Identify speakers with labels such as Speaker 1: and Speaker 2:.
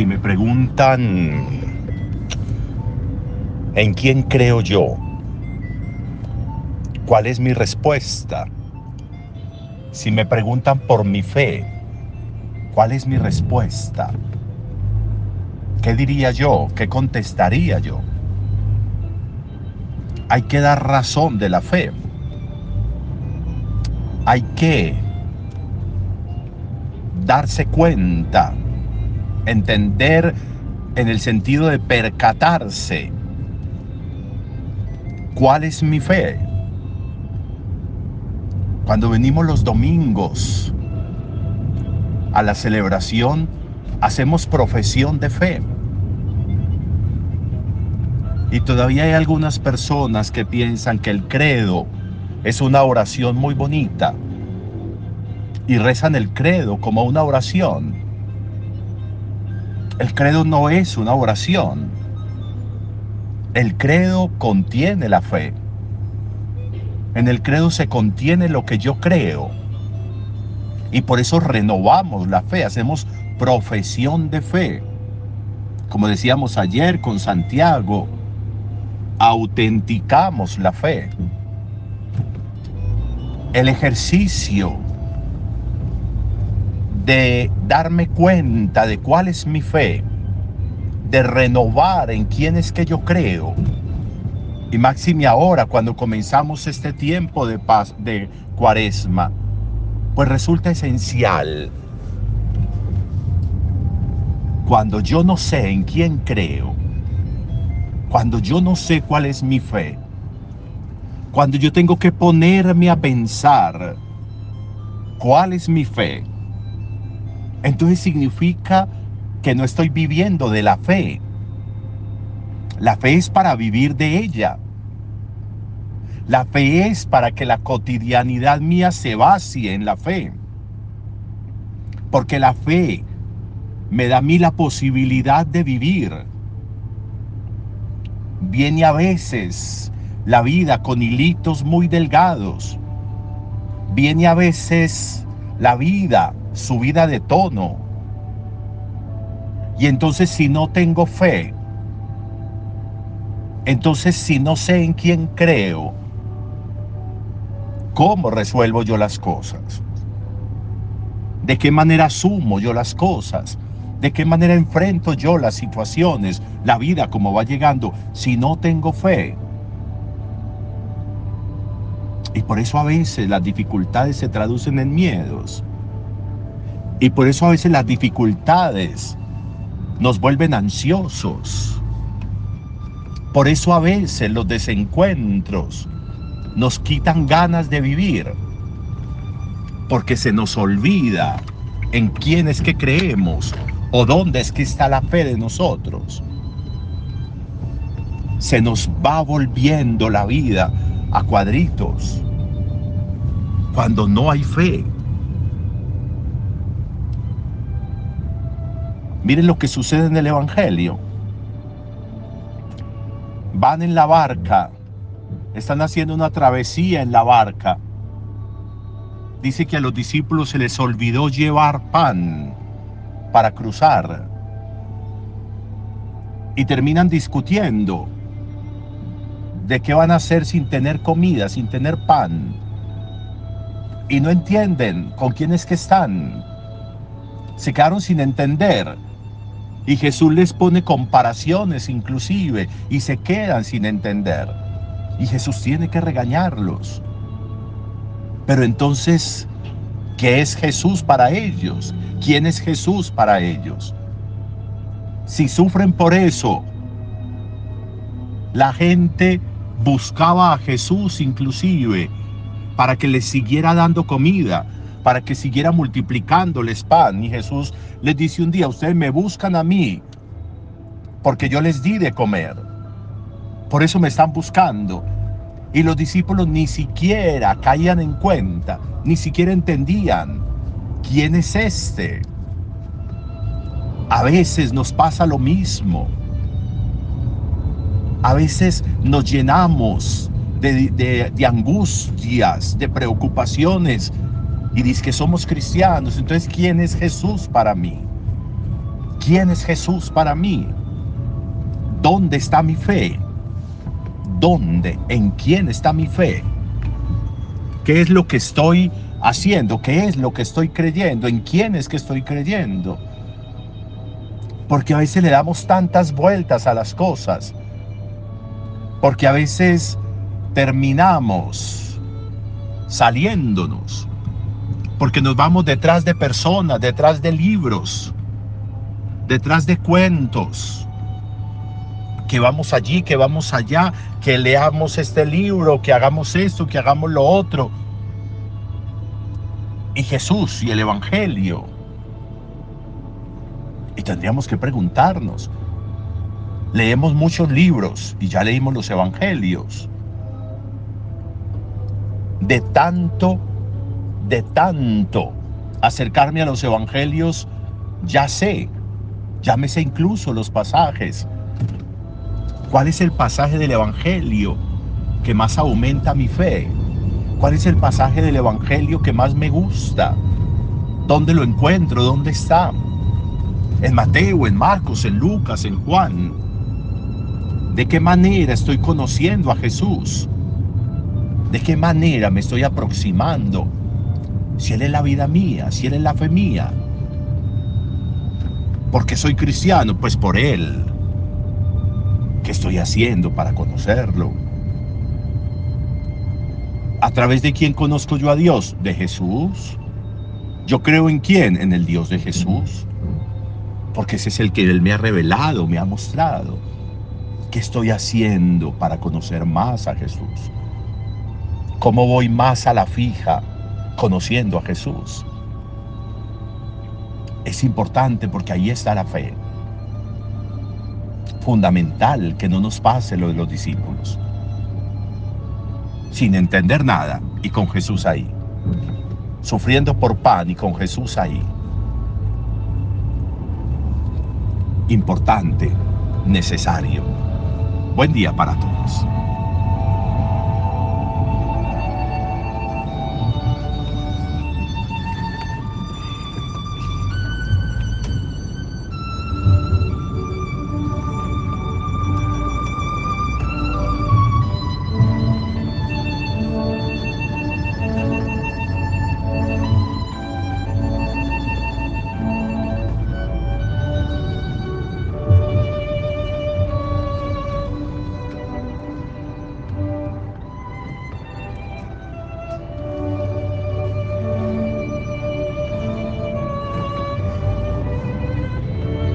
Speaker 1: Si me preguntan en quién creo yo, ¿cuál es mi respuesta? Si me preguntan por mi fe, ¿cuál es mi respuesta? ¿Qué diría yo? ¿Qué contestaría yo? Hay que dar razón de la fe. Hay que darse cuenta, entender en el sentido de percatarse cuál es mi fe. Cuando venimos los domingos a la celebración, hacemos profesión de fe. Y todavía hay algunas personas que piensan que el credo es una oración muy bonita y rezan el credo como una oración. El credo no es una oración. El credo contiene la fe. En el credo se contiene lo que yo creo. Y por eso renovamos la fe, hacemos profesión de fe. Como decíamos ayer con Santiago, autenticamos la fe. El ejercicio de darme cuenta de cuál es mi fe, de renovar en quién es que yo creo. Y máxime ahora, cuando comenzamos este tiempo de paz, de cuaresma, pues resulta esencial. Cuando yo no sé en quién creo, cuando yo no sé cuál es mi fe, cuando yo tengo que ponerme a pensar cuál es mi fe, entonces significa que no estoy viviendo de la fe. La fe es para vivir de ella. La fe es para que la cotidianidad mía se vacíe en la fe. Porque la fe me da a mí la posibilidad de vivir. Viene a veces la vida con hilitos muy delgados. Viene a veces la vida subida de tono. Y entonces si no tengo fe, entonces si no sé en quién creo, ¿cómo resuelvo yo las cosas? ¿De qué manera asumo yo las cosas? ¿De qué manera enfrento yo las situaciones, la vida como va llegando, si no tengo fe? Y por eso a veces las dificultades se traducen en miedos. Y por eso a veces las dificultades nos vuelven ansiosos. Por eso a veces los desencuentros nos quitan ganas de vivir. Porque se nos olvida en quién es que creemos o dónde es que está la fe de nosotros. Se nos va volviendo la vida a cuadritos cuando no hay fe. Miren lo que sucede en el Evangelio. Van en la barca, están haciendo una travesía en la barca. Dice que a los discípulos se les olvidó llevar pan para cruzar. Y terminan discutiendo de qué van a hacer sin tener comida, sin tener pan. Y no entienden con quién es que están. Se quedaron sin entender y Jesús les pone comparaciones inclusive y se quedan sin entender. Y Jesús tiene que regañarlos. Pero entonces, ¿qué es Jesús para ellos? ¿Quién es Jesús para ellos? Si sufren por eso, la gente buscaba a Jesús inclusive para que les siguiera dando comida, para que siguiera multiplicándoles pan. Y Jesús les dice un día, ustedes me buscan a mí porque yo les di de comer. Por eso me están buscando. Y los discípulos ni siquiera caían en cuenta, ni siquiera entendían quién es este. A veces nos pasa lo mismo. A veces nos llenamos de, de angustias, de preocupaciones, y dice que somos cristianos, entonces ¿quién es Jesús para mí? ¿Quién es Jesús para mí? ¿Dónde está mi fe? ¿Dónde? ¿En quién está mi fe? ¿Qué es lo que estoy haciendo? ¿Qué es lo que estoy creyendo? ¿En quién es que estoy creyendo? Porque a veces le damos tantas vueltas a las cosas. Porque a veces terminamos saliéndonos. Porque nos vamos detrás de personas, detrás de libros, detrás de cuentos. Que vamos allí, que vamos allá, que leamos este libro, que hagamos esto, que hagamos lo otro. Y Jesús y el Evangelio. Y tendríamos que preguntarnos, leemos muchos libros y ya leímos los Evangelios. De tanto, de tanto acercarme a los Evangelios, ya sé, sé incluso los pasajes ¿Cuál es el pasaje del Evangelio que más aumenta mi fe? ¿Cuál es el pasaje del Evangelio que más me gusta? ¿Dónde lo encuentro? ¿Dónde está? En Mateo, en Marcos, en Lucas, en Juan. ¿De qué manera estoy conociendo a Jesús? ¿De qué manera me estoy aproximando? Si Él es la vida mía, si Él es la fe mía. Porque soy cristiano, pues por Él. ¿Qué estoy haciendo para conocerlo? ¿A través de quién conozco yo a Dios? ¿De Jesús? ¿Yo creo en quién? En el Dios de Jesús. Porque ese es el que Él me ha revelado, me ha mostrado. ¿Qué estoy haciendo para conocer más a Jesús? ¿Cómo voy más a la fija conociendo a Jesús? Es importante porque ahí está la fe fundamental que no nos pase lo de los discípulos. Sin entender nada y con Jesús ahí. Sufriendo por pan y con Jesús ahí. Importante, necesario. Buen día para todos.